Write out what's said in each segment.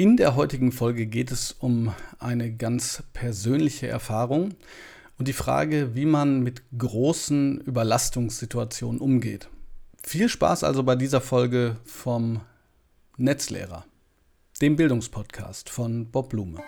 In der heutigen Folge geht es um eine ganz persönliche Erfahrung und die Frage, wie man mit großen Überlastungssituationen umgeht. Viel Spaß also bei dieser Folge vom Netzlehrer, dem Bildungspodcast von Bob Blume.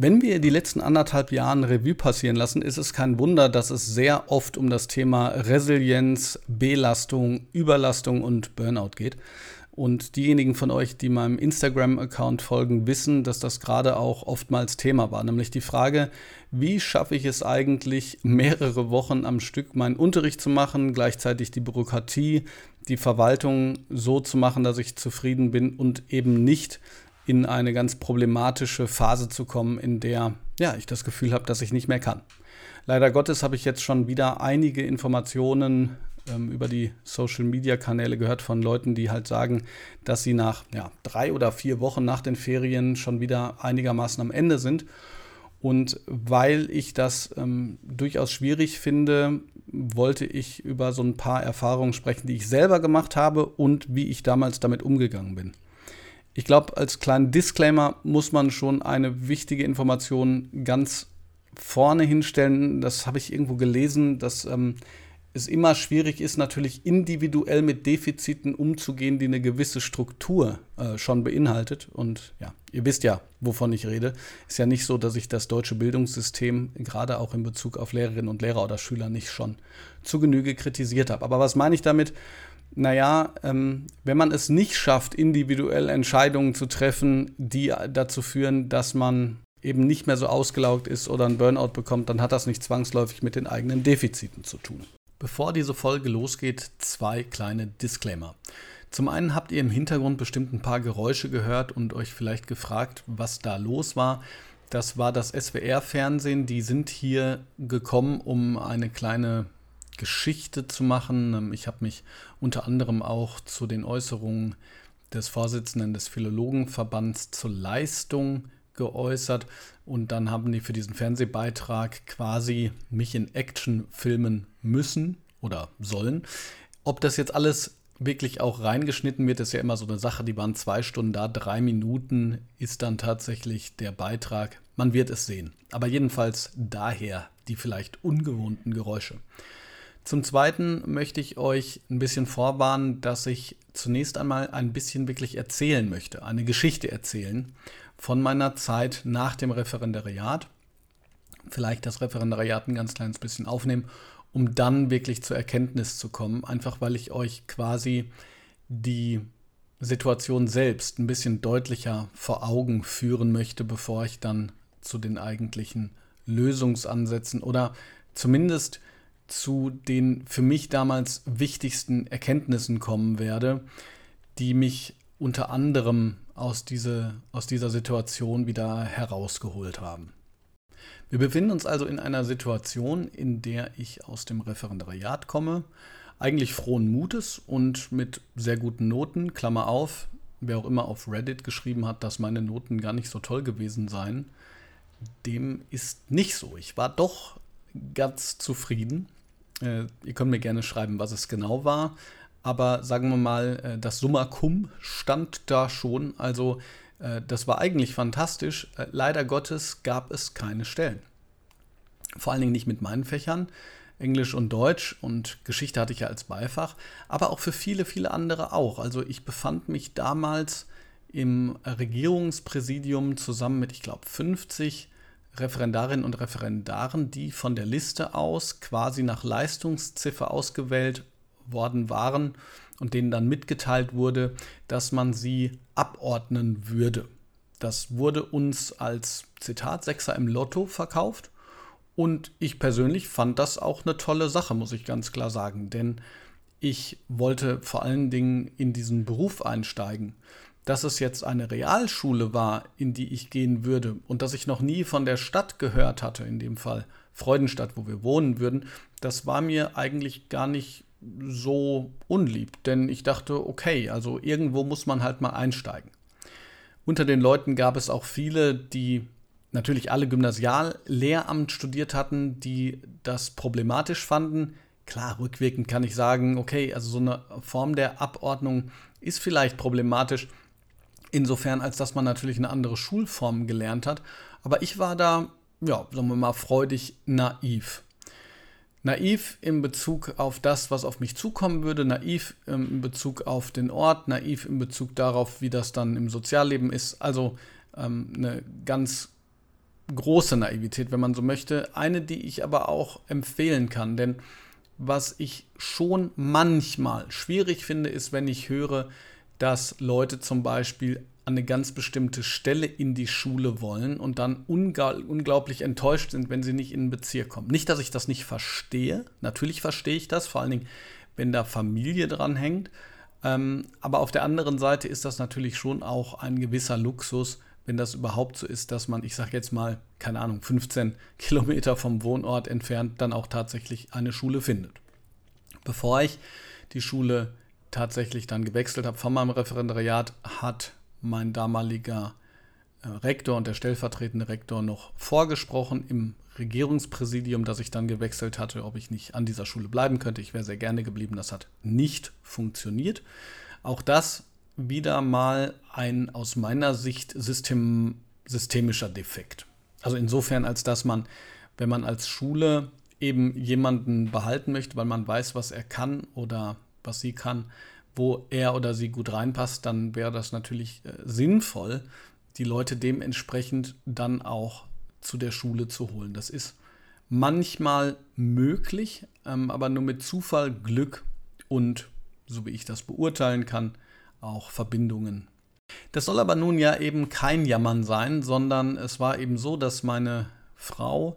Wenn wir die letzten anderthalb Jahre Revue passieren lassen, ist es kein Wunder, dass es sehr oft um das Thema Resilienz, Belastung, Überlastung und Burnout geht. Und diejenigen von euch, die meinem Instagram-Account folgen, wissen, dass das gerade auch oftmals Thema war. Nämlich die Frage, wie schaffe ich es eigentlich, mehrere Wochen am Stück meinen Unterricht zu machen, gleichzeitig die Bürokratie, die Verwaltung so zu machen, dass ich zufrieden bin und eben nicht in eine ganz problematische Phase zu kommen, in der ja, ich das Gefühl habe, dass ich nicht mehr kann. Leider Gottes habe ich jetzt schon wieder einige Informationen ähm, über die Social-Media-Kanäle gehört von Leuten, die halt sagen, dass sie nach ja, drei oder vier Wochen nach den Ferien schon wieder einigermaßen am Ende sind. Und weil ich das ähm, durchaus schwierig finde, wollte ich über so ein paar Erfahrungen sprechen, die ich selber gemacht habe und wie ich damals damit umgegangen bin. Ich glaube, als kleinen Disclaimer muss man schon eine wichtige Information ganz vorne hinstellen. Das habe ich irgendwo gelesen, dass ähm, es immer schwierig ist, natürlich individuell mit Defiziten umzugehen, die eine gewisse Struktur äh, schon beinhaltet. Und ja, ihr wisst ja, wovon ich rede. Ist ja nicht so, dass ich das deutsche Bildungssystem gerade auch in Bezug auf Lehrerinnen und Lehrer oder Schüler nicht schon zu Genüge kritisiert habe. Aber was meine ich damit? Naja, ähm, wenn man es nicht schafft, individuell Entscheidungen zu treffen, die dazu führen, dass man eben nicht mehr so ausgelaugt ist oder einen Burnout bekommt, dann hat das nicht zwangsläufig mit den eigenen Defiziten zu tun. Bevor diese Folge losgeht, zwei kleine Disclaimer. Zum einen habt ihr im Hintergrund bestimmt ein paar Geräusche gehört und euch vielleicht gefragt, was da los war. Das war das SWR-Fernsehen. Die sind hier gekommen, um eine kleine Geschichte zu machen. Ähm, ich habe mich unter anderem auch zu den Äußerungen des Vorsitzenden des Philologenverbands zur Leistung geäußert und dann haben die für diesen Fernsehbeitrag quasi mich in Action filmen müssen oder sollen. Ob das jetzt alles wirklich auch reingeschnitten wird, ist ja immer so eine Sache. Die waren zwei Stunden da, drei Minuten ist dann tatsächlich der Beitrag. Man wird es sehen. Aber jedenfalls daher die vielleicht ungewohnten Geräusche. Zum Zweiten möchte ich euch ein bisschen vorwarnen, dass ich zunächst einmal ein bisschen wirklich erzählen möchte, eine Geschichte erzählen von meiner Zeit nach dem Referendariat. Vielleicht das Referendariat ein ganz kleines bisschen aufnehmen, um dann wirklich zur Erkenntnis zu kommen, einfach weil ich euch quasi die Situation selbst ein bisschen deutlicher vor Augen führen möchte, bevor ich dann zu den eigentlichen Lösungsansätzen oder zumindest zu den für mich damals wichtigsten Erkenntnissen kommen werde, die mich unter anderem aus, diese, aus dieser Situation wieder herausgeholt haben. Wir befinden uns also in einer Situation, in der ich aus dem Referendariat komme, eigentlich frohen Mutes und mit sehr guten Noten, Klammer auf, wer auch immer auf Reddit geschrieben hat, dass meine Noten gar nicht so toll gewesen seien, dem ist nicht so. Ich war doch ganz zufrieden äh, ihr könnt mir gerne schreiben, was es genau war. Aber sagen wir mal, äh, das Summa Cum stand da schon. Also äh, das war eigentlich fantastisch. Äh, leider Gottes gab es keine Stellen. Vor allen Dingen nicht mit meinen Fächern. Englisch und Deutsch und Geschichte hatte ich ja als Beifach, aber auch für viele, viele andere auch. Also ich befand mich damals im Regierungspräsidium zusammen mit, ich glaube, 50 Referendarinnen und Referendaren, die von der Liste aus quasi nach Leistungsziffer ausgewählt worden waren und denen dann mitgeteilt wurde, dass man sie abordnen würde. Das wurde uns als Zitat Sechser im Lotto verkauft. Und ich persönlich fand das auch eine tolle Sache, muss ich ganz klar sagen, denn ich wollte vor allen Dingen in diesen Beruf einsteigen dass es jetzt eine Realschule war, in die ich gehen würde und dass ich noch nie von der Stadt gehört hatte, in dem Fall Freudenstadt, wo wir wohnen würden, das war mir eigentlich gar nicht so unlieb, denn ich dachte, okay, also irgendwo muss man halt mal einsteigen. Unter den Leuten gab es auch viele, die natürlich alle Gymnasiallehramt studiert hatten, die das problematisch fanden. Klar, rückwirkend kann ich sagen, okay, also so eine Form der Abordnung ist vielleicht problematisch, insofern als dass man natürlich eine andere Schulform gelernt hat. Aber ich war da, ja, sagen wir mal, freudig naiv. Naiv in Bezug auf das, was auf mich zukommen würde, naiv ähm, in Bezug auf den Ort, naiv in Bezug darauf, wie das dann im Sozialleben ist. Also ähm, eine ganz große Naivität, wenn man so möchte. Eine, die ich aber auch empfehlen kann, denn was ich schon manchmal schwierig finde, ist, wenn ich höre, dass Leute zum Beispiel an eine ganz bestimmte Stelle in die Schule wollen und dann unglaublich enttäuscht sind, wenn sie nicht in den Bezirk kommen. Nicht, dass ich das nicht verstehe. Natürlich verstehe ich das, vor allen Dingen, wenn da Familie dran hängt. Ähm, aber auf der anderen Seite ist das natürlich schon auch ein gewisser Luxus, wenn das überhaupt so ist, dass man, ich sage jetzt mal, keine Ahnung, 15 Kilometer vom Wohnort entfernt dann auch tatsächlich eine Schule findet. Bevor ich die Schule tatsächlich dann gewechselt habe von meinem Referendariat, hat mein damaliger äh, Rektor und der stellvertretende Rektor noch vorgesprochen im Regierungspräsidium, das ich dann gewechselt hatte, ob ich nicht an dieser Schule bleiben könnte. Ich wäre sehr gerne geblieben. Das hat nicht funktioniert. Auch das wieder mal ein aus meiner Sicht System, systemischer Defekt. Also insofern, als dass man, wenn man als Schule eben jemanden behalten möchte, weil man weiß, was er kann oder was sie kann, wo er oder sie gut reinpasst, dann wäre das natürlich äh, sinnvoll, die Leute dementsprechend dann auch zu der Schule zu holen. Das ist manchmal möglich, ähm, aber nur mit Zufall, Glück und, so wie ich das beurteilen kann, auch Verbindungen. Das soll aber nun ja eben kein Jammern sein, sondern es war eben so, dass meine Frau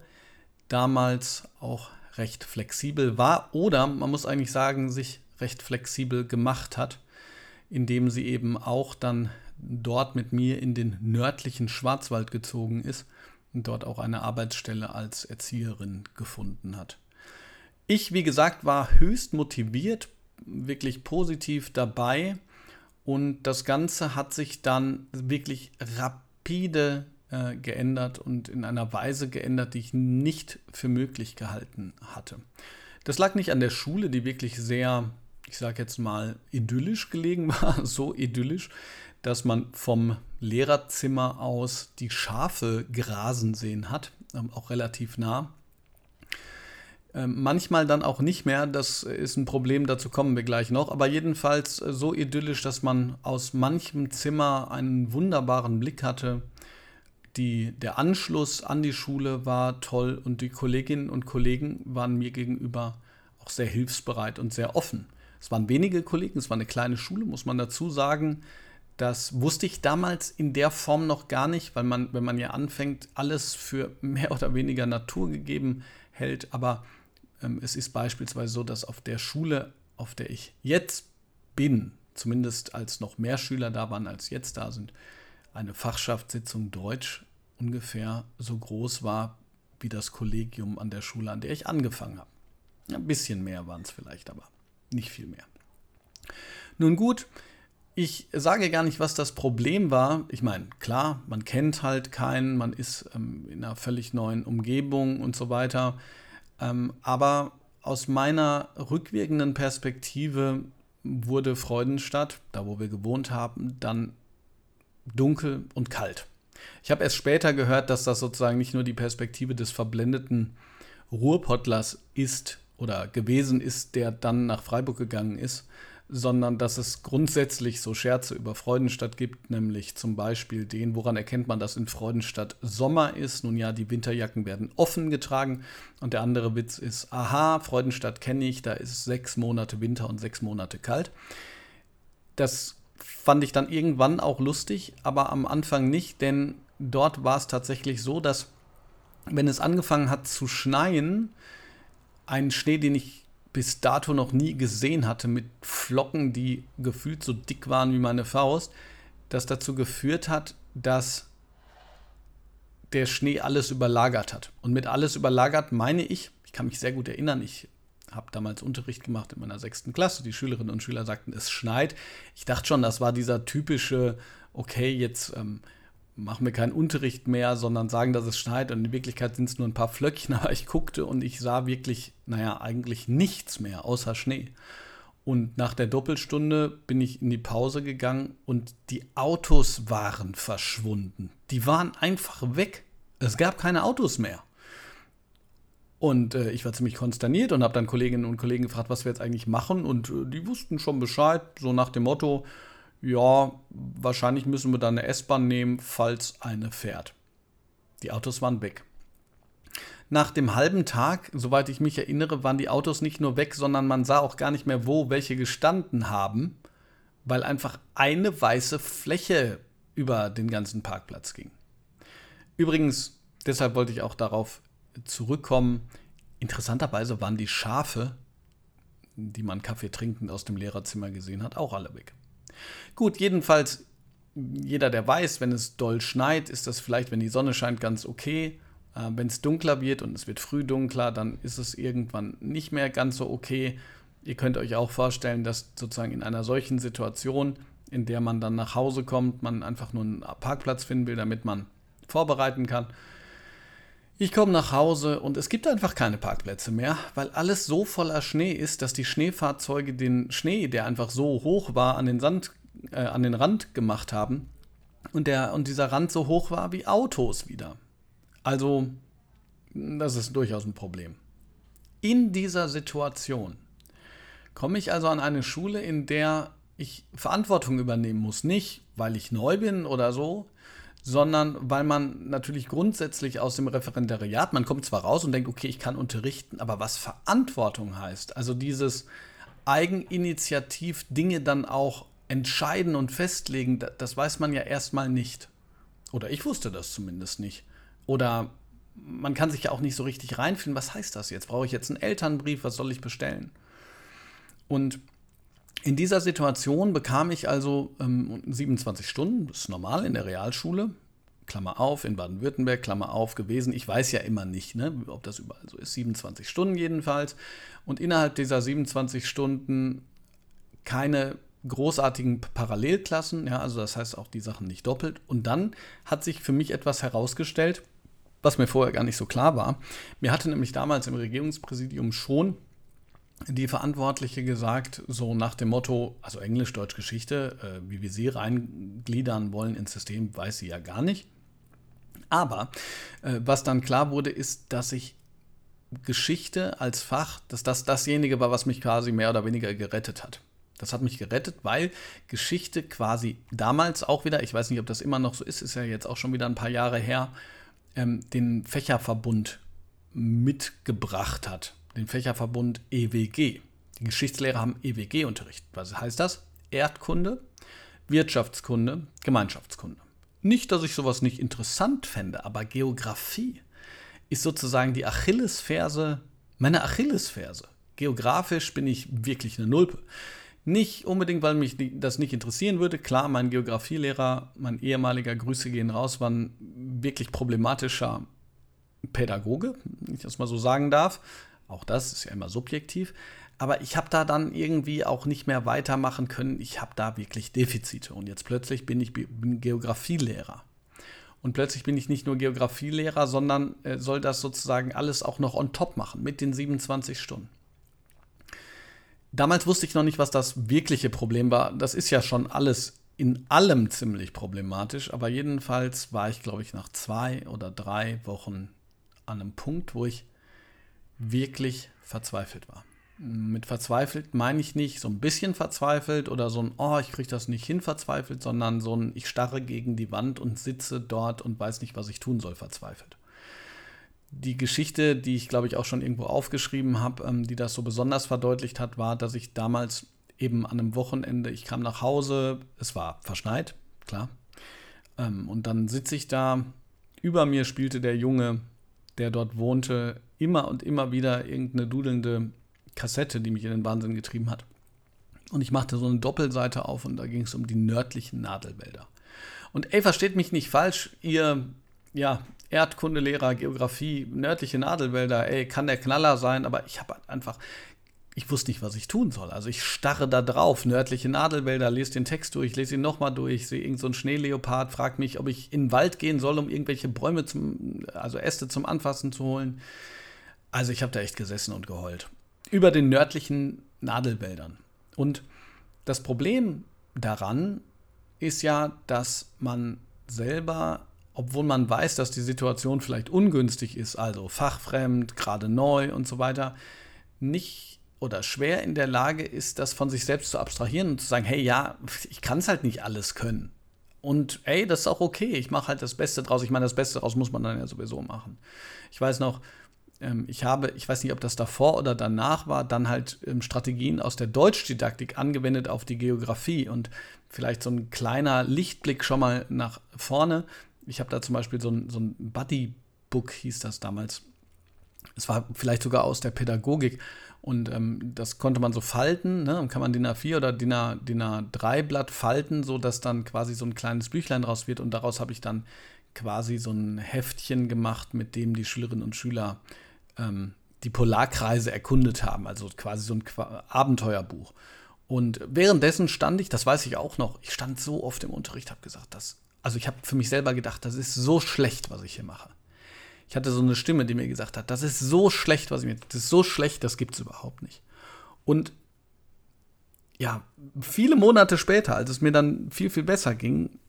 damals auch recht flexibel war oder man muss eigentlich sagen, sich recht flexibel gemacht hat, indem sie eben auch dann dort mit mir in den nördlichen Schwarzwald gezogen ist und dort auch eine Arbeitsstelle als Erzieherin gefunden hat. Ich, wie gesagt, war höchst motiviert, wirklich positiv dabei und das Ganze hat sich dann wirklich rapide äh, geändert und in einer Weise geändert, die ich nicht für möglich gehalten hatte. Das lag nicht an der Schule, die wirklich sehr ich sage jetzt mal, idyllisch gelegen war, so idyllisch, dass man vom Lehrerzimmer aus die Schafe grasen sehen hat, ähm, auch relativ nah. Ähm, manchmal dann auch nicht mehr, das ist ein Problem, dazu kommen wir gleich noch, aber jedenfalls äh, so idyllisch, dass man aus manchem Zimmer einen wunderbaren Blick hatte. Die, der Anschluss an die Schule war toll und die Kolleginnen und Kollegen waren mir gegenüber auch sehr hilfsbereit und sehr offen. Es waren wenige Kollegen, es war eine kleine Schule, muss man dazu sagen. Das wusste ich damals in der Form noch gar nicht, weil man, wenn man ja anfängt, alles für mehr oder weniger naturgegeben hält. Aber ähm, es ist beispielsweise so, dass auf der Schule, auf der ich jetzt bin, zumindest als noch mehr Schüler da waren, als jetzt da sind, eine Fachschaftssitzung Deutsch ungefähr so groß war wie das Kollegium an der Schule, an der ich angefangen habe. Ein bisschen mehr waren es vielleicht, aber nicht viel mehr. Nun gut, ich sage gar nicht, was das Problem war. Ich meine, klar, man kennt halt keinen, man ist ähm, in einer völlig neuen Umgebung und so weiter. Ähm, aber aus meiner rückwirkenden Perspektive wurde Freudenstadt, da wo wir gewohnt haben, dann dunkel und kalt. Ich habe erst später gehört, dass das sozusagen nicht nur die Perspektive des verblendeten Ruhrpottlers ist, oder gewesen ist, der dann nach Freiburg gegangen ist, sondern dass es grundsätzlich so Scherze über Freudenstadt gibt, nämlich zum Beispiel den, woran erkennt man, dass in Freudenstadt Sommer ist. Nun ja, die Winterjacken werden offen getragen und der andere Witz ist, aha, Freudenstadt kenne ich, da ist sechs Monate Winter und sechs Monate kalt. Das fand ich dann irgendwann auch lustig, aber am Anfang nicht, denn dort war es tatsächlich so, dass wenn es angefangen hat zu schneien, einen Schnee, den ich bis dato noch nie gesehen hatte, mit Flocken, die gefühlt so dick waren wie meine Faust, das dazu geführt hat, dass der Schnee alles überlagert hat. Und mit alles überlagert meine ich, ich kann mich sehr gut erinnern, ich habe damals Unterricht gemacht in meiner sechsten Klasse. Die Schülerinnen und Schüler sagten, es schneit. Ich dachte schon, das war dieser typische, okay, jetzt ähm, machen wir keinen Unterricht mehr, sondern sagen, dass es schneit und in Wirklichkeit sind es nur ein paar Flöckchen, aber ich guckte und ich sah wirklich, naja, eigentlich nichts mehr außer Schnee. Und nach der Doppelstunde bin ich in die Pause gegangen und die Autos waren verschwunden. Die waren einfach weg. Es gab keine Autos mehr. Und äh, ich war ziemlich konsterniert und habe dann Kolleginnen und Kollegen gefragt, was wir jetzt eigentlich machen. Und äh, die wussten schon Bescheid, so nach dem Motto, ja, wahrscheinlich müssen wir dann eine S-Bahn nehmen, falls eine fährt. Die Autos waren weg. Nach dem halben Tag, soweit ich mich erinnere, waren die Autos nicht nur weg, sondern man sah auch gar nicht mehr, wo welche gestanden haben, weil einfach eine weiße Fläche über den ganzen Parkplatz ging. Übrigens, deshalb wollte ich auch darauf zurückkommen. Interessanterweise waren die Schafe, die man Kaffee trinkend aus dem Lehrerzimmer gesehen hat, auch alle weg. Gut, jedenfalls, jeder, der weiß, wenn es doll schneit, ist das vielleicht, wenn die Sonne scheint, ganz okay. Äh, wenn es dunkler wird und es wird früh dunkler, dann ist es irgendwann nicht mehr ganz so okay. Ihr könnt euch auch vorstellen, dass sozusagen in einer solchen Situation, in der man dann nach Hause kommt, man einfach nur einen Parkplatz finden will, damit man vorbereiten kann. Ich komme nach Hause und es gibt einfach keine Parkplätze mehr, weil alles so voller Schnee ist, dass die Schneefahrzeuge den Schnee, der einfach so hoch war, an den Sand, äh, an den Rand gemacht haben und der und dieser Rand so hoch war wie Autos wieder. Also das ist durchaus ein Problem. In dieser Situation komme ich also an eine Schule, in der ich Verantwortung übernehmen muss, nicht weil ich neu bin oder so, sondern weil man natürlich grundsätzlich aus dem Referendariat, man kommt zwar raus und denkt, okay, ich kann unterrichten, aber was Verantwortung heißt, also dieses Eigeninitiativ Dinge dann auch entscheiden und festlegen, das weiß man ja erstmal nicht. Oder ich wusste das zumindest nicht. Oder man kann sich ja auch nicht so richtig reinfinden, was heißt das jetzt? Brauche ich jetzt einen Elternbrief? Was soll ich bestellen? Und in dieser Situation bekam ich also ähm, 27 Stunden, das ist normal in der Realschule, Klammer auf, in Baden-Württemberg, Klammer auf gewesen. Ich weiß ja immer nicht, ne, ob das überall so ist. 27 Stunden jedenfalls. Und innerhalb dieser 27 Stunden keine großartigen Parallelklassen, ja, also das heißt auch die Sachen nicht doppelt. Und dann hat sich für mich etwas herausgestellt, was mir vorher gar nicht so klar war. Mir hatte nämlich damals im Regierungspräsidium schon die Verantwortliche gesagt, so nach dem Motto, also Englisch, Deutsch, Geschichte, äh, wie wir sie reingliedern wollen ins System, weiß sie ja gar nicht. Aber äh, was dann klar wurde, ist, dass ich Geschichte als Fach, dass das dasjenige war, was mich quasi mehr oder weniger gerettet hat. Das hat mich gerettet, weil Geschichte quasi damals auch wieder, ich weiß nicht, ob das immer noch so ist, ist ja jetzt auch schon wieder ein paar Jahre her, ähm, den Fächerverbund mitgebracht hat den Fächerverbund EWG. Die Geschichtslehrer haben EWG-Unterricht. Was heißt das? Erdkunde, Wirtschaftskunde, Gemeinschaftskunde. Nicht, dass ich sowas nicht interessant fände, aber Geografie ist sozusagen die Achillesferse, meine Achillesferse. Geografisch bin ich wirklich eine Nulpe. Nicht unbedingt, weil mich das nicht interessieren würde. Klar, mein Geografielehrer, mein ehemaliger Grüße gehen raus, war ein wirklich problematischer Pädagoge, wenn ich das mal so sagen darf. Auch das ist ja immer subjektiv. Aber ich habe da dann irgendwie auch nicht mehr weitermachen können. Ich habe da wirklich Defizite. Und jetzt plötzlich bin ich Geografielehrer. Und plötzlich bin ich nicht nur Geografielehrer, sondern äh, soll das sozusagen alles auch noch on top machen mit den 27 Stunden. Damals wusste ich noch nicht, was das wirkliche Problem war. Das ist ja schon alles in allem ziemlich problematisch. Aber jedenfalls war ich, glaube ich, nach zwei oder drei Wochen an einem Punkt, wo ich wirklich verzweifelt war. Mit verzweifelt meine ich nicht so ein bisschen verzweifelt oder so ein, oh, ich kriege das nicht hin verzweifelt, sondern so ein, ich starre gegen die Wand und sitze dort und weiß nicht, was ich tun soll, verzweifelt. Die Geschichte, die ich glaube ich auch schon irgendwo aufgeschrieben habe, ähm, die das so besonders verdeutlicht hat, war, dass ich damals eben an einem Wochenende, ich kam nach Hause, es war verschneit, klar. Ähm, und dann sitze ich da, über mir spielte der Junge, der dort wohnte, immer und immer wieder irgendeine dudelnde Kassette, die mich in den Wahnsinn getrieben hat. Und ich machte so eine Doppelseite auf und da ging es um die nördlichen Nadelwälder. Und ey, versteht mich nicht falsch, ihr ja, Erdkundelehrer, Geografie, nördliche Nadelwälder, ey, kann der Knaller sein, aber ich habe einfach ich wusste nicht, was ich tun soll. Also ich starre da drauf, nördliche Nadelwälder, lese den Text durch, lese ihn nochmal durch, sehe irgendeinen so Schneeleopard, frage mich, ob ich in den Wald gehen soll, um irgendwelche Bäume zum, also Äste zum Anfassen zu holen. Also ich habe da echt gesessen und geheult. Über den nördlichen Nadelwäldern. Und das Problem daran ist ja, dass man selber, obwohl man weiß, dass die Situation vielleicht ungünstig ist, also fachfremd, gerade neu und so weiter, nicht oder schwer in der Lage ist, das von sich selbst zu abstrahieren und zu sagen, hey, ja, ich kann es halt nicht alles können. Und ey, das ist auch okay, ich mache halt das Beste draus. Ich meine, das Beste draus muss man dann ja sowieso machen. Ich weiß noch, ähm, ich habe, ich weiß nicht, ob das davor oder danach war, dann halt ähm, Strategien aus der Deutschdidaktik angewendet auf die Geografie und vielleicht so ein kleiner Lichtblick schon mal nach vorne. Ich habe da zum Beispiel so ein, so ein Buddy-Book, hieß das damals. Es war vielleicht sogar aus der Pädagogik und ähm, das konnte man so falten, ne? Dann kann man DIN A4 oder DIN, A, DIN A3 Blatt falten, sodass dann quasi so ein kleines Büchlein draus wird. Und daraus habe ich dann quasi so ein Heftchen gemacht, mit dem die Schülerinnen und Schüler ähm, die Polarkreise erkundet haben. Also quasi so ein Qua Abenteuerbuch. Und währenddessen stand ich, das weiß ich auch noch, ich stand so oft im Unterricht, habe gesagt, das, also ich habe für mich selber gedacht, das ist so schlecht, was ich hier mache. Ich hatte so eine Stimme, die mir gesagt hat, das ist so schlecht, was ich mir, das ist so schlecht, das gibt es überhaupt nicht. Und ja, viele Monate später, als es mir dann viel, viel besser ging,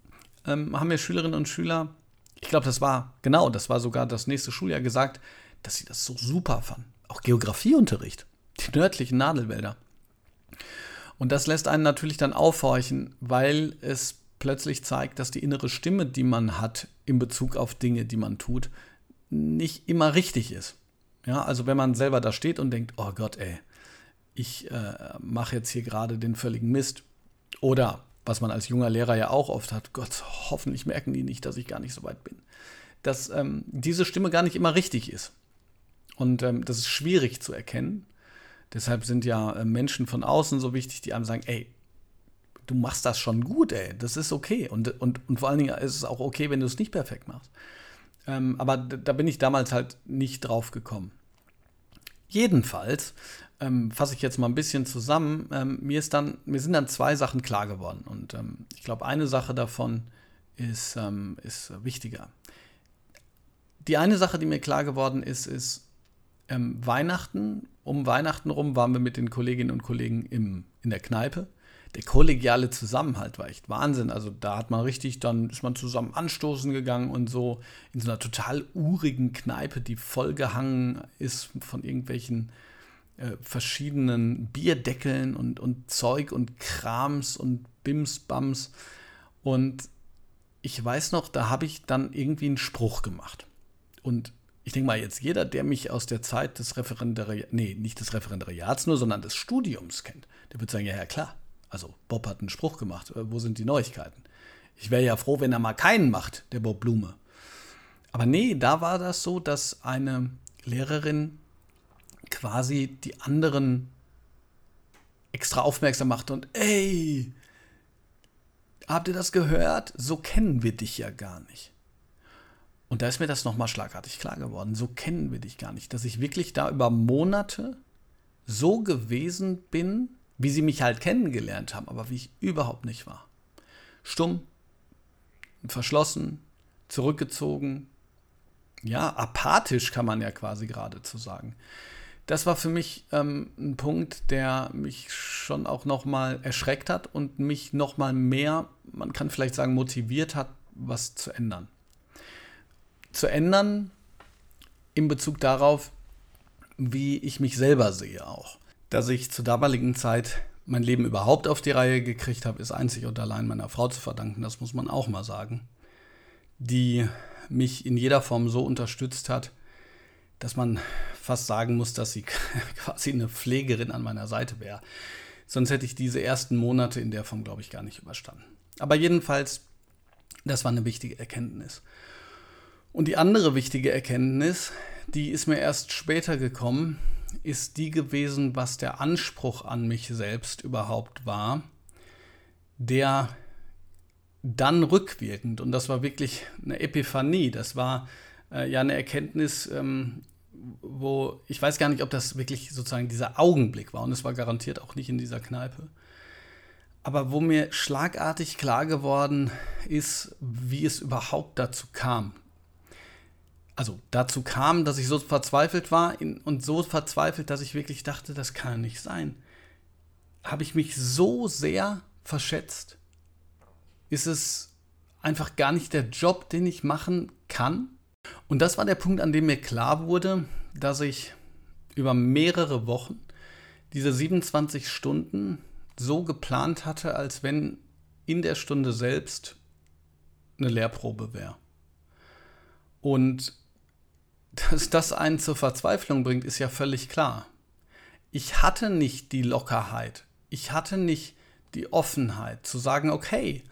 ähm, haben mir Schülerinnen und Schüler, ich glaube, das war, genau, das war sogar das nächste Schuljahr gesagt, dass sie das so super fanden. Auch Geografieunterricht, die nördlichen Nadelwälder. Und das lässt einen natürlich dann aufhorchen, weil es plötzlich zeigt, dass die innere Stimme, die man hat in Bezug auf Dinge, die man tut, nicht immer richtig ist. Ja, also wenn man selber da steht und denkt, oh Gott, ey, ich äh, mache jetzt hier gerade den völligen Mist. Oder was man als junger Lehrer ja auch oft hat, Gott, hoffentlich merken die nicht, dass ich gar nicht so weit bin. Dass ähm, diese Stimme gar nicht immer richtig ist. Und ähm, das ist schwierig zu erkennen. Deshalb sind ja äh, Menschen von außen so wichtig, die einem sagen, ey, du machst das schon gut, ey, das ist okay. Und, und, und vor allen Dingen ist es auch okay, wenn du es nicht perfekt machst. Ähm, aber da bin ich damals halt nicht drauf gekommen. Jedenfalls ähm, fasse ich jetzt mal ein bisschen zusammen. Ähm, mir, ist dann, mir sind dann zwei Sachen klar geworden. Und ähm, ich glaube, eine Sache davon ist, ähm, ist wichtiger. Die eine Sache, die mir klar geworden ist, ist ähm, Weihnachten. Um Weihnachten rum waren wir mit den Kolleginnen und Kollegen im, in der Kneipe der kollegiale Zusammenhalt war echt Wahnsinn. Also da hat man richtig, dann ist man zusammen anstoßen gegangen und so in so einer total urigen Kneipe, die vollgehangen ist von irgendwelchen äh, verschiedenen Bierdeckeln und, und Zeug und Krams und Bimsbams. Und ich weiß noch, da habe ich dann irgendwie einen Spruch gemacht. Und ich denke mal jetzt, jeder, der mich aus der Zeit des Referendariats, nee, nicht des Referendariats nur, sondern des Studiums kennt, der wird sagen, ja, ja, klar, also Bob hat einen Spruch gemacht. Äh, wo sind die Neuigkeiten? Ich wäre ja froh, wenn er mal keinen macht, der Bob Blume. Aber nee, da war das so, dass eine Lehrerin quasi die anderen extra aufmerksam machte und ey, habt ihr das gehört? So kennen wir dich ja gar nicht. Und da ist mir das nochmal schlagartig klar geworden. So kennen wir dich gar nicht. Dass ich wirklich da über Monate so gewesen bin, wie sie mich halt kennengelernt haben, aber wie ich überhaupt nicht war. Stumm, verschlossen, zurückgezogen, ja, apathisch kann man ja quasi geradezu sagen. Das war für mich ähm, ein Punkt, der mich schon auch nochmal erschreckt hat und mich nochmal mehr, man kann vielleicht sagen, motiviert hat, was zu ändern. Zu ändern in Bezug darauf, wie ich mich selber sehe auch dass ich zur damaligen Zeit mein Leben überhaupt auf die Reihe gekriegt habe, ist einzig und allein meiner Frau zu verdanken, das muss man auch mal sagen, die mich in jeder Form so unterstützt hat, dass man fast sagen muss, dass sie quasi eine Pflegerin an meiner Seite wäre. Sonst hätte ich diese ersten Monate in der Form, glaube ich, gar nicht überstanden. Aber jedenfalls, das war eine wichtige Erkenntnis. Und die andere wichtige Erkenntnis, die ist mir erst später gekommen, ist die gewesen, was der Anspruch an mich selbst überhaupt war, der dann rückwirkend, und das war wirklich eine Epiphanie, das war äh, ja eine Erkenntnis, ähm, wo ich weiß gar nicht, ob das wirklich sozusagen dieser Augenblick war und es war garantiert auch nicht in dieser Kneipe. Aber wo mir schlagartig klar geworden ist, wie es überhaupt dazu kam. Also dazu kam, dass ich so verzweifelt war und so verzweifelt, dass ich wirklich dachte, das kann nicht sein. Habe ich mich so sehr verschätzt? Ist es einfach gar nicht der Job, den ich machen kann? Und das war der Punkt, an dem mir klar wurde, dass ich über mehrere Wochen diese 27 Stunden so geplant hatte, als wenn in der Stunde selbst eine Lehrprobe wäre. Und dass das einen zur Verzweiflung bringt, ist ja völlig klar. Ich hatte nicht die Lockerheit, ich hatte nicht die Offenheit zu sagen, okay,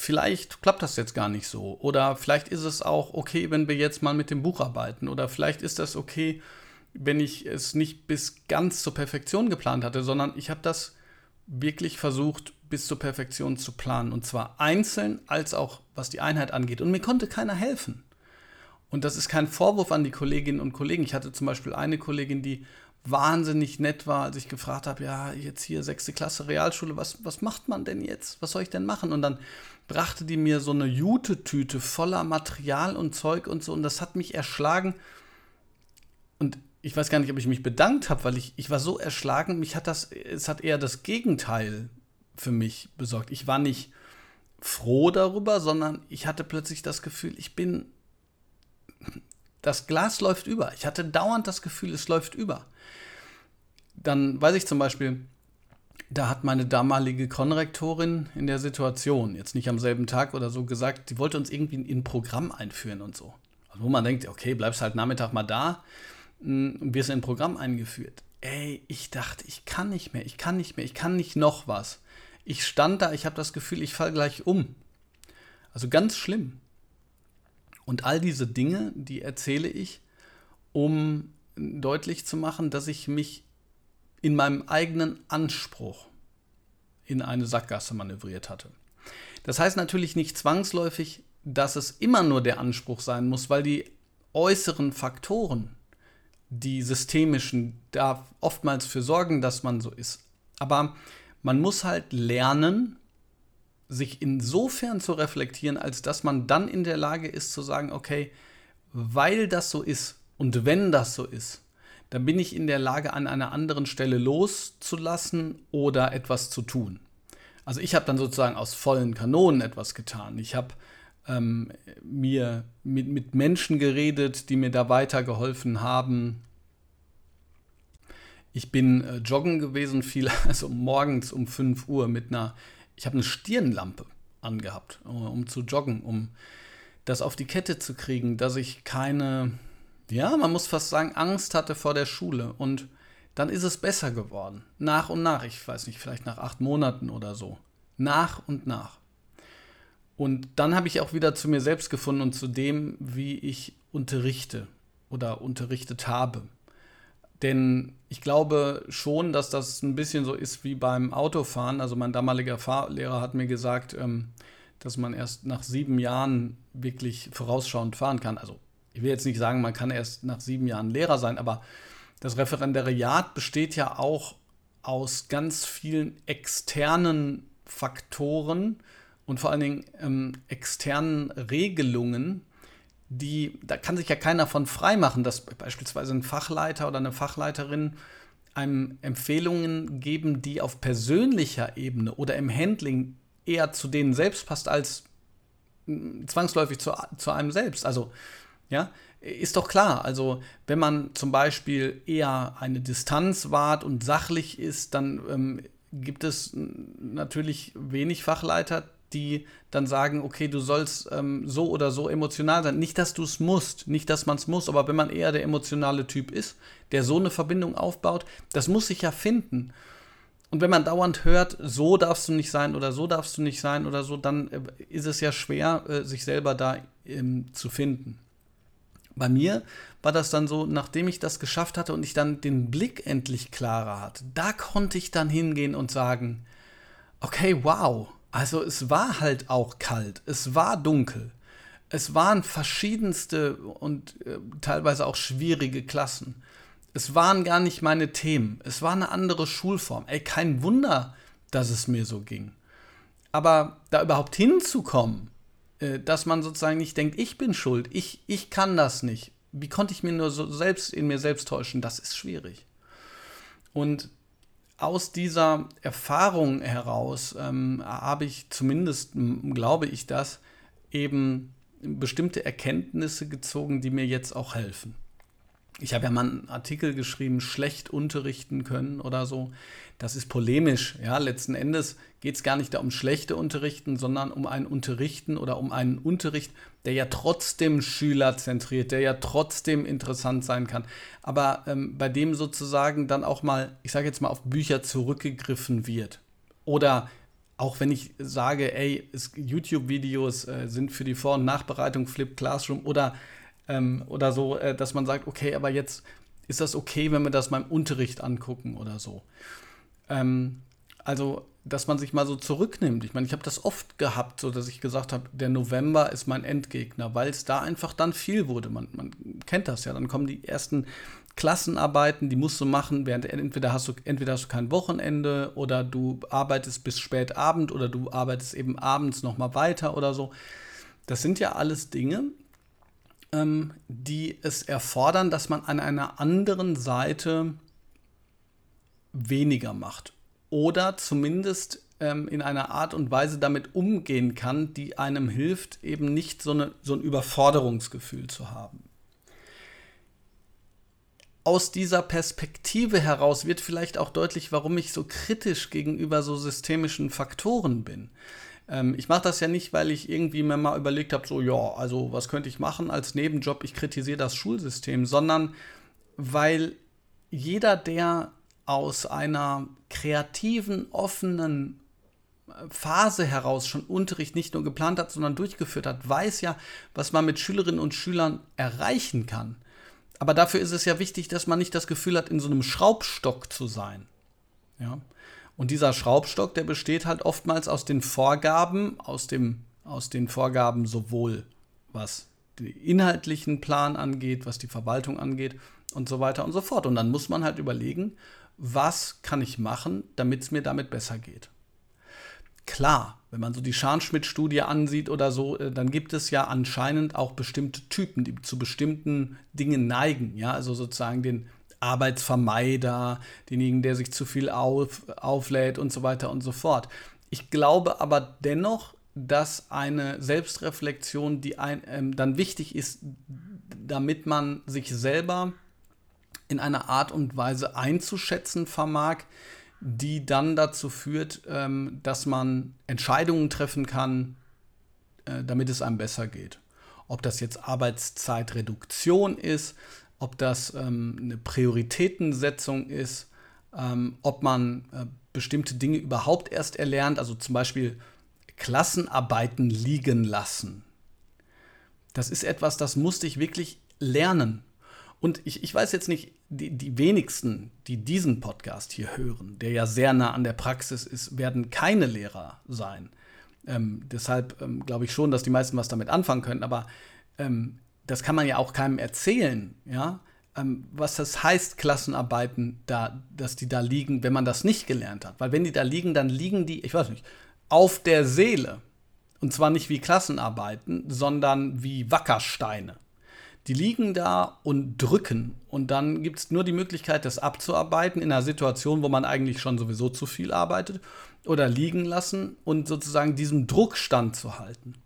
vielleicht klappt das jetzt gar nicht so. Oder vielleicht ist es auch okay, wenn wir jetzt mal mit dem Buch arbeiten. Oder vielleicht ist das okay, wenn ich es nicht bis ganz zur Perfektion geplant hatte, sondern ich habe das wirklich versucht, bis zur Perfektion zu planen. Und zwar einzeln als auch was die Einheit angeht. Und mir konnte keiner helfen. Und das ist kein Vorwurf an die Kolleginnen und Kollegen. Ich hatte zum Beispiel eine Kollegin, die wahnsinnig nett war, als ich gefragt habe, ja, jetzt hier sechste Klasse Realschule, was, was macht man denn jetzt? Was soll ich denn machen? Und dann brachte die mir so eine Jute-Tüte voller Material und Zeug und so und das hat mich erschlagen. Und ich weiß gar nicht, ob ich mich bedankt habe, weil ich, ich war so erschlagen, mich hat das, es hat eher das Gegenteil für mich besorgt. Ich war nicht froh darüber, sondern ich hatte plötzlich das Gefühl, ich bin, das Glas läuft über. Ich hatte dauernd das Gefühl, es läuft über dann weiß ich zum Beispiel, da hat meine damalige Konrektorin in der Situation, jetzt nicht am selben Tag oder so, gesagt, die wollte uns irgendwie in ein Programm einführen und so. Also wo man denkt, okay, bleibst halt Nachmittag mal da hm, und wirst in ein Programm eingeführt. Ey, ich dachte, ich kann nicht mehr, ich kann nicht mehr, ich kann nicht noch was. Ich stand da, ich habe das Gefühl, ich falle gleich um. Also ganz schlimm. Und all diese Dinge, die erzähle ich, um deutlich zu machen, dass ich mich in meinem eigenen Anspruch in eine Sackgasse manövriert hatte. Das heißt natürlich nicht zwangsläufig, dass es immer nur der Anspruch sein muss, weil die äußeren Faktoren, die systemischen, da oftmals für sorgen, dass man so ist. Aber man muss halt lernen, sich insofern zu reflektieren, als dass man dann in der Lage ist zu sagen, okay, weil das so ist und wenn das so ist, dann bin ich in der Lage, an einer anderen Stelle loszulassen oder etwas zu tun. Also ich habe dann sozusagen aus vollen Kanonen etwas getan. Ich habe ähm, mir mit, mit Menschen geredet, die mir da weitergeholfen haben. Ich bin äh, joggen gewesen, viel, also morgens um 5 Uhr mit einer, ich habe eine Stirnlampe angehabt, um zu joggen, um das auf die Kette zu kriegen, dass ich keine ja, man muss fast sagen, Angst hatte vor der Schule. Und dann ist es besser geworden. Nach und nach. Ich weiß nicht, vielleicht nach acht Monaten oder so. Nach und nach. Und dann habe ich auch wieder zu mir selbst gefunden und zu dem, wie ich unterrichte oder unterrichtet habe. Denn ich glaube schon, dass das ein bisschen so ist wie beim Autofahren. Also mein damaliger Fahrlehrer hat mir gesagt, ähm, dass man erst nach sieben Jahren wirklich vorausschauend fahren kann. Also ich will jetzt nicht sagen, man kann erst nach sieben Jahren Lehrer sein, aber das Referendariat besteht ja auch aus ganz vielen externen Faktoren und vor allen Dingen ähm, externen Regelungen, die, da kann sich ja keiner von freimachen, dass beispielsweise ein Fachleiter oder eine Fachleiterin einem Empfehlungen geben, die auf persönlicher Ebene oder im Handling eher zu denen selbst passt als hm, zwangsläufig zu, zu einem selbst. Also ja, ist doch klar. Also, wenn man zum Beispiel eher eine Distanz wahrt und sachlich ist, dann ähm, gibt es natürlich wenig Fachleiter, die dann sagen, okay, du sollst ähm, so oder so emotional sein. Nicht, dass du es musst, nicht, dass man es muss, aber wenn man eher der emotionale Typ ist, der so eine Verbindung aufbaut, das muss sich ja finden. Und wenn man dauernd hört, so darfst du nicht sein oder so darfst du nicht sein oder so, dann äh, ist es ja schwer, äh, sich selber da ähm, zu finden. Bei mir war das dann so, nachdem ich das geschafft hatte und ich dann den Blick endlich klarer hatte, da konnte ich dann hingehen und sagen, okay, wow, also es war halt auch kalt, es war dunkel. Es waren verschiedenste und äh, teilweise auch schwierige Klassen. Es waren gar nicht meine Themen. Es war eine andere Schulform. Ey, kein Wunder, dass es mir so ging. Aber da überhaupt hinzukommen, äh, dass man sozusagen nicht denkt, ich bin schuld, ich, ich kann das nicht. Wie konnte ich mir nur so selbst in mir selbst täuschen? Das ist schwierig. Und aus dieser Erfahrung heraus ähm, habe ich zumindest, glaube ich das, eben bestimmte Erkenntnisse gezogen, die mir jetzt auch helfen. Ich habe ja mal einen Artikel geschrieben, schlecht unterrichten können oder so. Das ist polemisch. Ja, letzten Endes geht es gar nicht da um schlechte Unterrichten, sondern um ein Unterrichten oder um einen Unterricht, der ja trotzdem schülerzentriert, der ja trotzdem interessant sein kann. Aber ähm, bei dem sozusagen dann auch mal, ich sage jetzt mal, auf Bücher zurückgegriffen wird. Oder auch wenn ich sage, ey, YouTube-Videos äh, sind für die Vor- und Nachbereitung Flip Classroom oder, ähm, oder so, äh, dass man sagt, okay, aber jetzt ist das okay, wenn wir das mal im Unterricht angucken oder so. Ähm, also, dass man sich mal so zurücknimmt. Ich meine, ich habe das oft gehabt, so dass ich gesagt habe, der November ist mein Endgegner, weil es da einfach dann viel wurde. Man, man kennt das ja. Dann kommen die ersten Klassenarbeiten, die musst du machen, während entweder hast du, entweder hast du kein Wochenende oder du arbeitest bis spät Abend oder du arbeitest eben abends nochmal weiter oder so. Das sind ja alles Dinge, ähm, die es erfordern, dass man an einer anderen Seite weniger macht. Oder zumindest ähm, in einer Art und Weise damit umgehen kann, die einem hilft, eben nicht so, eine, so ein Überforderungsgefühl zu haben aus dieser Perspektive heraus wird vielleicht auch deutlich, warum ich so kritisch gegenüber so systemischen Faktoren bin. Ähm, ich mache das ja nicht, weil ich irgendwie mir mal überlegt habe, so ja, also was könnte ich machen als Nebenjob, ich kritisiere das Schulsystem, sondern weil jeder, der aus einer kreativen, offenen äh, Phase heraus schon Unterricht nicht nur geplant hat, sondern durchgeführt hat, weiß ja, was man mit Schülerinnen und Schülern erreichen kann. Aber dafür ist es ja wichtig, dass man nicht das Gefühl hat, in so einem Schraubstock zu sein. Ja? Und dieser Schraubstock, der besteht halt oftmals aus den Vorgaben, aus, dem, aus den Vorgaben sowohl was den inhaltlichen Plan angeht, was die Verwaltung angeht und so weiter und so fort. Und dann muss man halt überlegen, was kann ich machen, damit es mir damit besser geht. Klar, wenn man so die Scharnschmidt-Studie ansieht oder so, äh, dann gibt es ja anscheinend auch bestimmte Typen, die zu bestimmten Dingen neigen. Ja, also sozusagen den Arbeitsvermeider, denjenigen, der sich zu viel auf, auflädt und so weiter und so fort. Ich glaube aber dennoch, dass eine Selbstreflexion, die ein, ähm, dann wichtig ist, damit man sich selber in einer Art und Weise einzuschätzen vermag, die dann dazu führt, ähm, dass man Entscheidungen treffen kann, äh, damit es einem besser geht. Ob das jetzt Arbeitszeitreduktion ist, ob das ähm, eine Prioritätensetzung ist, ähm, ob man äh, bestimmte Dinge überhaupt erst erlernt, also zum Beispiel Klassenarbeiten liegen lassen. Das ist etwas, das musste ich wirklich lernen. Und ich, ich weiß jetzt nicht, die, die wenigsten, die diesen Podcast hier hören, der ja sehr nah an der Praxis ist, werden keine Lehrer sein. Ähm, deshalb ähm, glaube ich schon, dass die meisten was damit anfangen können, aber ähm, das kann man ja auch keinem erzählen, ja, ähm, was das heißt, Klassenarbeiten, da, dass die da liegen, wenn man das nicht gelernt hat. Weil wenn die da liegen, dann liegen die, ich weiß nicht, auf der Seele. Und zwar nicht wie Klassenarbeiten, sondern wie Wackersteine. Die liegen da und drücken. Und dann gibt es nur die Möglichkeit, das abzuarbeiten in einer Situation, wo man eigentlich schon sowieso zu viel arbeitet. Oder liegen lassen und sozusagen diesem Druck standzuhalten.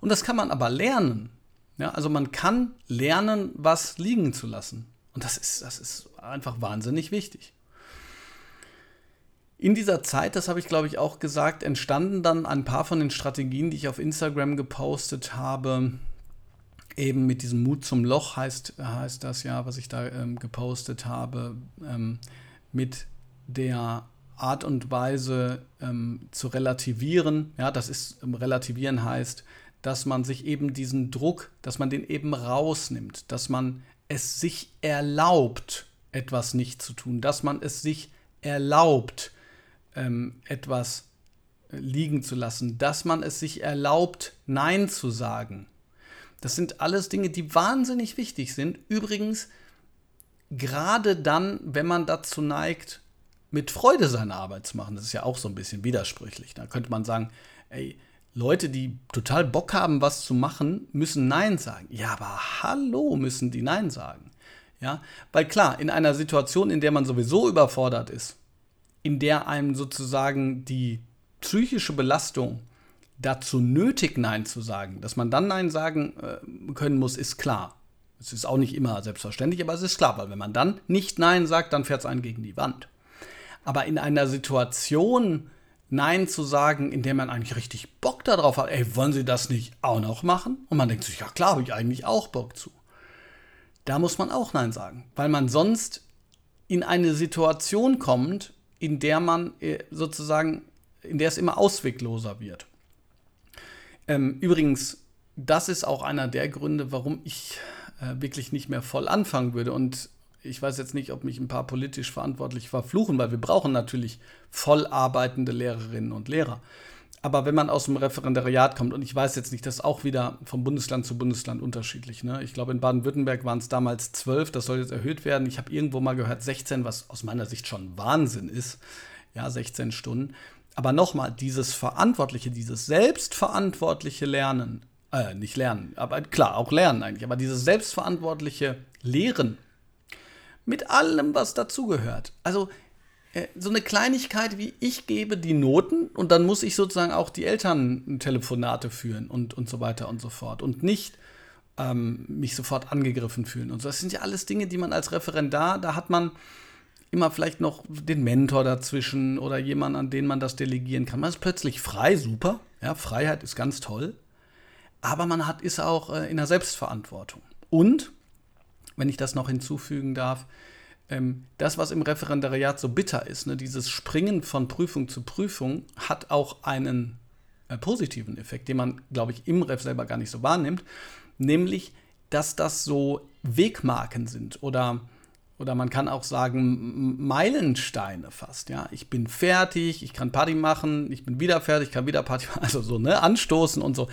Und das kann man aber lernen. Ja, also man kann lernen, was liegen zu lassen. Und das ist, das ist einfach wahnsinnig wichtig. In dieser Zeit, das habe ich glaube ich auch gesagt, entstanden dann ein paar von den Strategien, die ich auf Instagram gepostet habe, eben mit diesem Mut zum Loch heißt, heißt das ja, was ich da ähm, gepostet habe, ähm, mit der Art und Weise ähm, zu relativieren. Ja, das ist ähm, relativieren heißt, dass man sich eben diesen Druck, dass man den eben rausnimmt, dass man es sich erlaubt, etwas nicht zu tun, dass man es sich erlaubt, ähm, etwas äh, liegen zu lassen, dass man es sich erlaubt, Nein zu sagen Das sind alles Dinge, die wahnsinnig wichtig sind. Übrigens, gerade dann, wenn man dazu neigt, mit Freude seine Arbeit zu machen. Das ist ja auch so ein bisschen widersprüchlich. Da könnte man sagen, ey, Leute, die total Bock haben, was zu machen, müssen Nein sagen. Ja, aber hallo, müssen die Nein sagen. Ja, weil klar, in einer Situation, in der man sowieso überfordert ist, in der einem sozusagen die psychische Belastung dazu nötig, Nein zu sagen, dass man dann Nein sagen äh, können muss, ist klar. Es ist auch nicht immer selbstverständlich, aber es ist klar, weil wenn man dann nicht Nein sagt, dann fährt es einen gegen die Wand. Aber in einer Situation, Nein zu sagen, in der man eigentlich richtig Bock darauf hat, ey, wollen Sie das nicht auch noch machen? Und man denkt sich, ja klar, habe ich eigentlich auch Bock zu. Da muss man auch Nein sagen, weil man sonst in eine Situation kommt, in der man äh, sozusagen, in der es immer auswegloser wird. Ähm, übrigens, das ist auch einer der Gründe, warum ich äh, wirklich nicht mehr voll anfangen würde. Und ich weiß jetzt nicht, ob mich ein paar politisch verantwortlich verfluchen, weil wir brauchen natürlich voll arbeitende Lehrerinnen und Lehrer. Aber wenn man aus dem Referendariat kommt, und ich weiß jetzt nicht, das ist auch wieder vom Bundesland zu Bundesland unterschiedlich. Ne? Ich glaube, in Baden-Württemberg waren es damals zwölf, das soll jetzt erhöht werden. Ich habe irgendwo mal gehört 16, was aus meiner Sicht schon Wahnsinn ist. Ja, 16 Stunden. Aber nochmal, dieses verantwortliche, dieses selbstverantwortliche Lernen, äh, nicht lernen, aber klar, auch lernen eigentlich, aber dieses selbstverantwortliche Lehren mit allem, was dazugehört. Also äh, so eine Kleinigkeit wie ich gebe die Noten und dann muss ich sozusagen auch die Eltern Telefonate führen und, und so weiter und so fort und nicht ähm, mich sofort angegriffen fühlen und so. Das sind ja alles Dinge, die man als Referendar, da hat man immer vielleicht noch den Mentor dazwischen oder jemanden, an den man das delegieren kann. Man ist plötzlich frei, super. Ja, Freiheit ist ganz toll. Aber man hat, ist auch äh, in der Selbstverantwortung. Und wenn ich das noch hinzufügen darf, ähm, das, was im Referendariat so bitter ist, ne, dieses Springen von Prüfung zu Prüfung, hat auch einen äh, positiven Effekt, den man, glaube ich, im Ref selber gar nicht so wahrnimmt, nämlich, dass das so Wegmarken sind oder oder man kann auch sagen Meilensteine fast, ja. Ich bin fertig, ich kann Party machen, ich bin wieder fertig, kann wieder Party machen, also so, ne, anstoßen und so.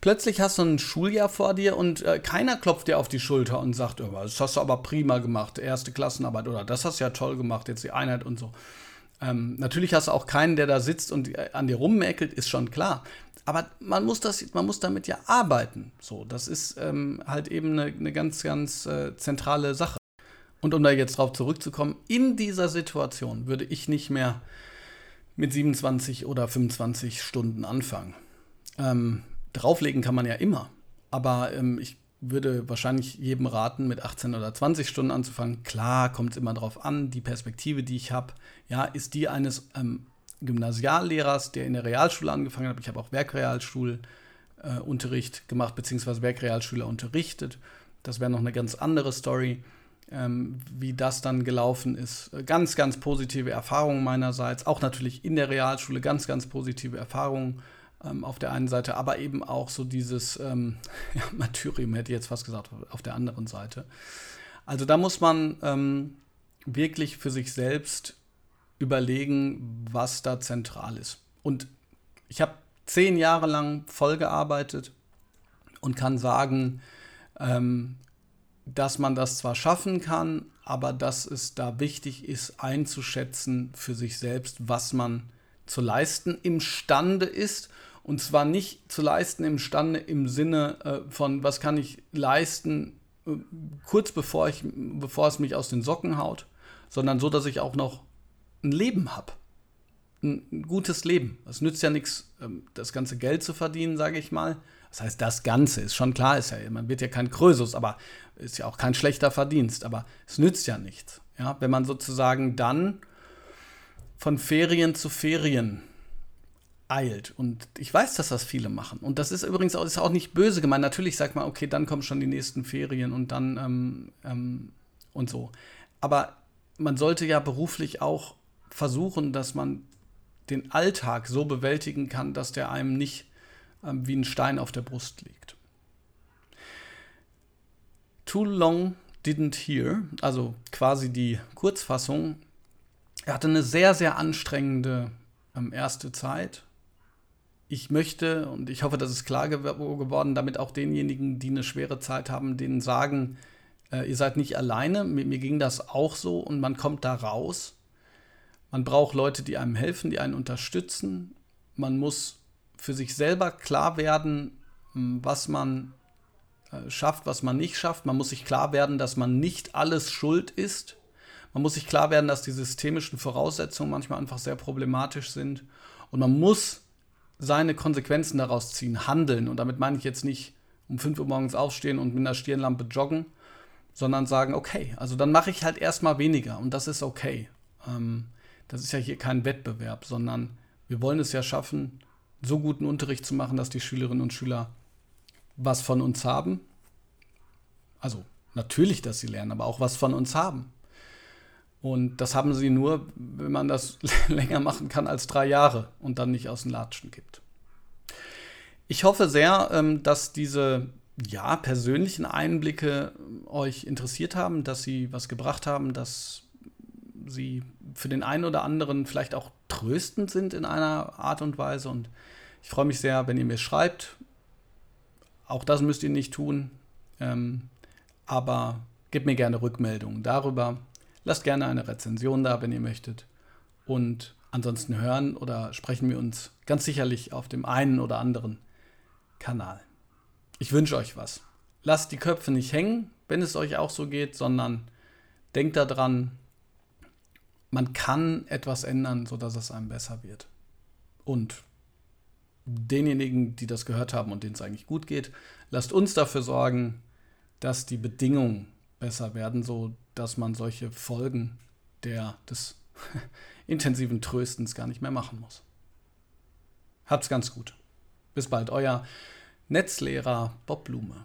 Plötzlich hast du ein Schuljahr vor dir und äh, keiner klopft dir auf die Schulter und sagt, oh, das hast du aber prima gemacht, erste Klassenarbeit oder das hast du ja toll gemacht, jetzt die Einheit und so. Ähm, natürlich hast du auch keinen, der da sitzt und äh, an dir rummäkelt, ist schon klar. Aber man muss, das, man muss damit ja arbeiten. So, das ist ähm, halt eben eine, eine ganz, ganz äh, zentrale Sache. Und um da jetzt drauf zurückzukommen, in dieser Situation würde ich nicht mehr mit 27 oder 25 Stunden anfangen. Ähm, drauflegen kann man ja immer, aber ähm, ich würde wahrscheinlich jedem raten, mit 18 oder 20 Stunden anzufangen. Klar, kommt es immer darauf an, die Perspektive, die ich habe, ja, ist die eines ähm, Gymnasiallehrers, der in der Realschule angefangen hat. Ich habe auch Werkrealschulunterricht äh, gemacht, beziehungsweise Werkrealschüler unterrichtet. Das wäre noch eine ganz andere Story ähm, wie das dann gelaufen ist. Ganz, ganz positive Erfahrungen meinerseits. Auch natürlich in der Realschule ganz, ganz positive Erfahrungen ähm, auf der einen Seite, aber eben auch so dieses ähm, ja, Martyrium, hätte ich jetzt fast gesagt, auf der anderen Seite. Also da muss man ähm, wirklich für sich selbst überlegen, was da zentral ist. Und ich habe zehn Jahre lang voll gearbeitet und kann sagen, ähm, dass man das zwar schaffen kann, aber dass es da wichtig ist, einzuschätzen für sich selbst, was man zu leisten imstande ist. Und zwar nicht zu leisten imstande im Sinne äh, von, was kann ich leisten, äh, kurz bevor, ich, bevor es mich aus den Socken haut, sondern so, dass ich auch noch ein Leben habe. Ein, ein gutes Leben. Es nützt ja nichts, ähm, das ganze Geld zu verdienen, sage ich mal, das heißt, das Ganze ist schon klar, ist ja, man wird ja kein Krösus, aber ist ja auch kein schlechter Verdienst, aber es nützt ja nichts. Ja, wenn man sozusagen dann von Ferien zu Ferien eilt. Und ich weiß, dass das viele machen. Und das ist übrigens auch, ist auch nicht böse gemeint. Natürlich sagt man, okay, dann kommen schon die nächsten Ferien und dann ähm, ähm, und so. Aber man sollte ja beruflich auch versuchen, dass man den Alltag so bewältigen kann, dass der einem nicht wie ein Stein auf der Brust liegt. Too Long Didn't Hear, also quasi die Kurzfassung. Er hatte eine sehr, sehr anstrengende ähm, erste Zeit. ich möchte, und ich hoffe, das ist klar geworden, damit auch denjenigen, die eine schwere Zeit haben, denen sagen, äh, ihr seid nicht alleine, mir, mir ging das auch so und man kommt da raus. Man braucht Leute, die einem helfen, die einen unterstützen. Man muss für sich selber klar werden, was man äh, schafft, was man nicht schafft. Man muss sich klar werden, dass man nicht alles schuld ist. Man muss sich klar werden, dass die systemischen Voraussetzungen manchmal einfach sehr problematisch sind. Und man muss seine Konsequenzen daraus ziehen, handeln. Und damit meine ich jetzt nicht um 5 Uhr morgens aufstehen und mit einer Stirnlampe joggen, sondern sagen, okay, also dann mache ich halt erstmal weniger und das ist okay. Ähm, das ist ja hier kein Wettbewerb, sondern wir wollen es ja schaffen, so guten Unterricht zu machen, dass die Schülerinnen und Schüler was von uns haben. Also natürlich, dass sie lernen, aber auch was von uns haben. Und das haben sie nur, wenn man das länger machen kann als drei Jahre und dann nicht aus den Latschen gibt. Ich hoffe sehr, ähm, dass diese ja, persönlichen Einblicke euch interessiert haben, dass sie was gebracht haben, dass sie für den einen oder anderen vielleicht auch tröstend sind in einer Art und Weise. Und ich freue mich sehr, wenn ihr mir schreibt. Auch das müsst ihr nicht tun. Ähm, aber gebt mir gerne Rückmeldungen darüber. Lasst gerne eine Rezension da, wenn ihr möchtet. Und ansonsten hören oder sprechen wir uns ganz sicherlich auf dem einen oder anderen Kanal. Ich wünsche euch was. Lasst die Köpfe nicht hängen, wenn es euch auch so geht, sondern denkt daran, man kann etwas ändern, sodass es einem besser wird. Und denjenigen, die das gehört haben und denen es eigentlich gut geht, lasst uns dafür sorgen, dass die Bedingungen besser werden, so dass man solche Folgen der, des intensiven Tröstens gar nicht mehr machen muss. Habt's ganz gut. Bis bald, euer Netzlehrer Bob Blume.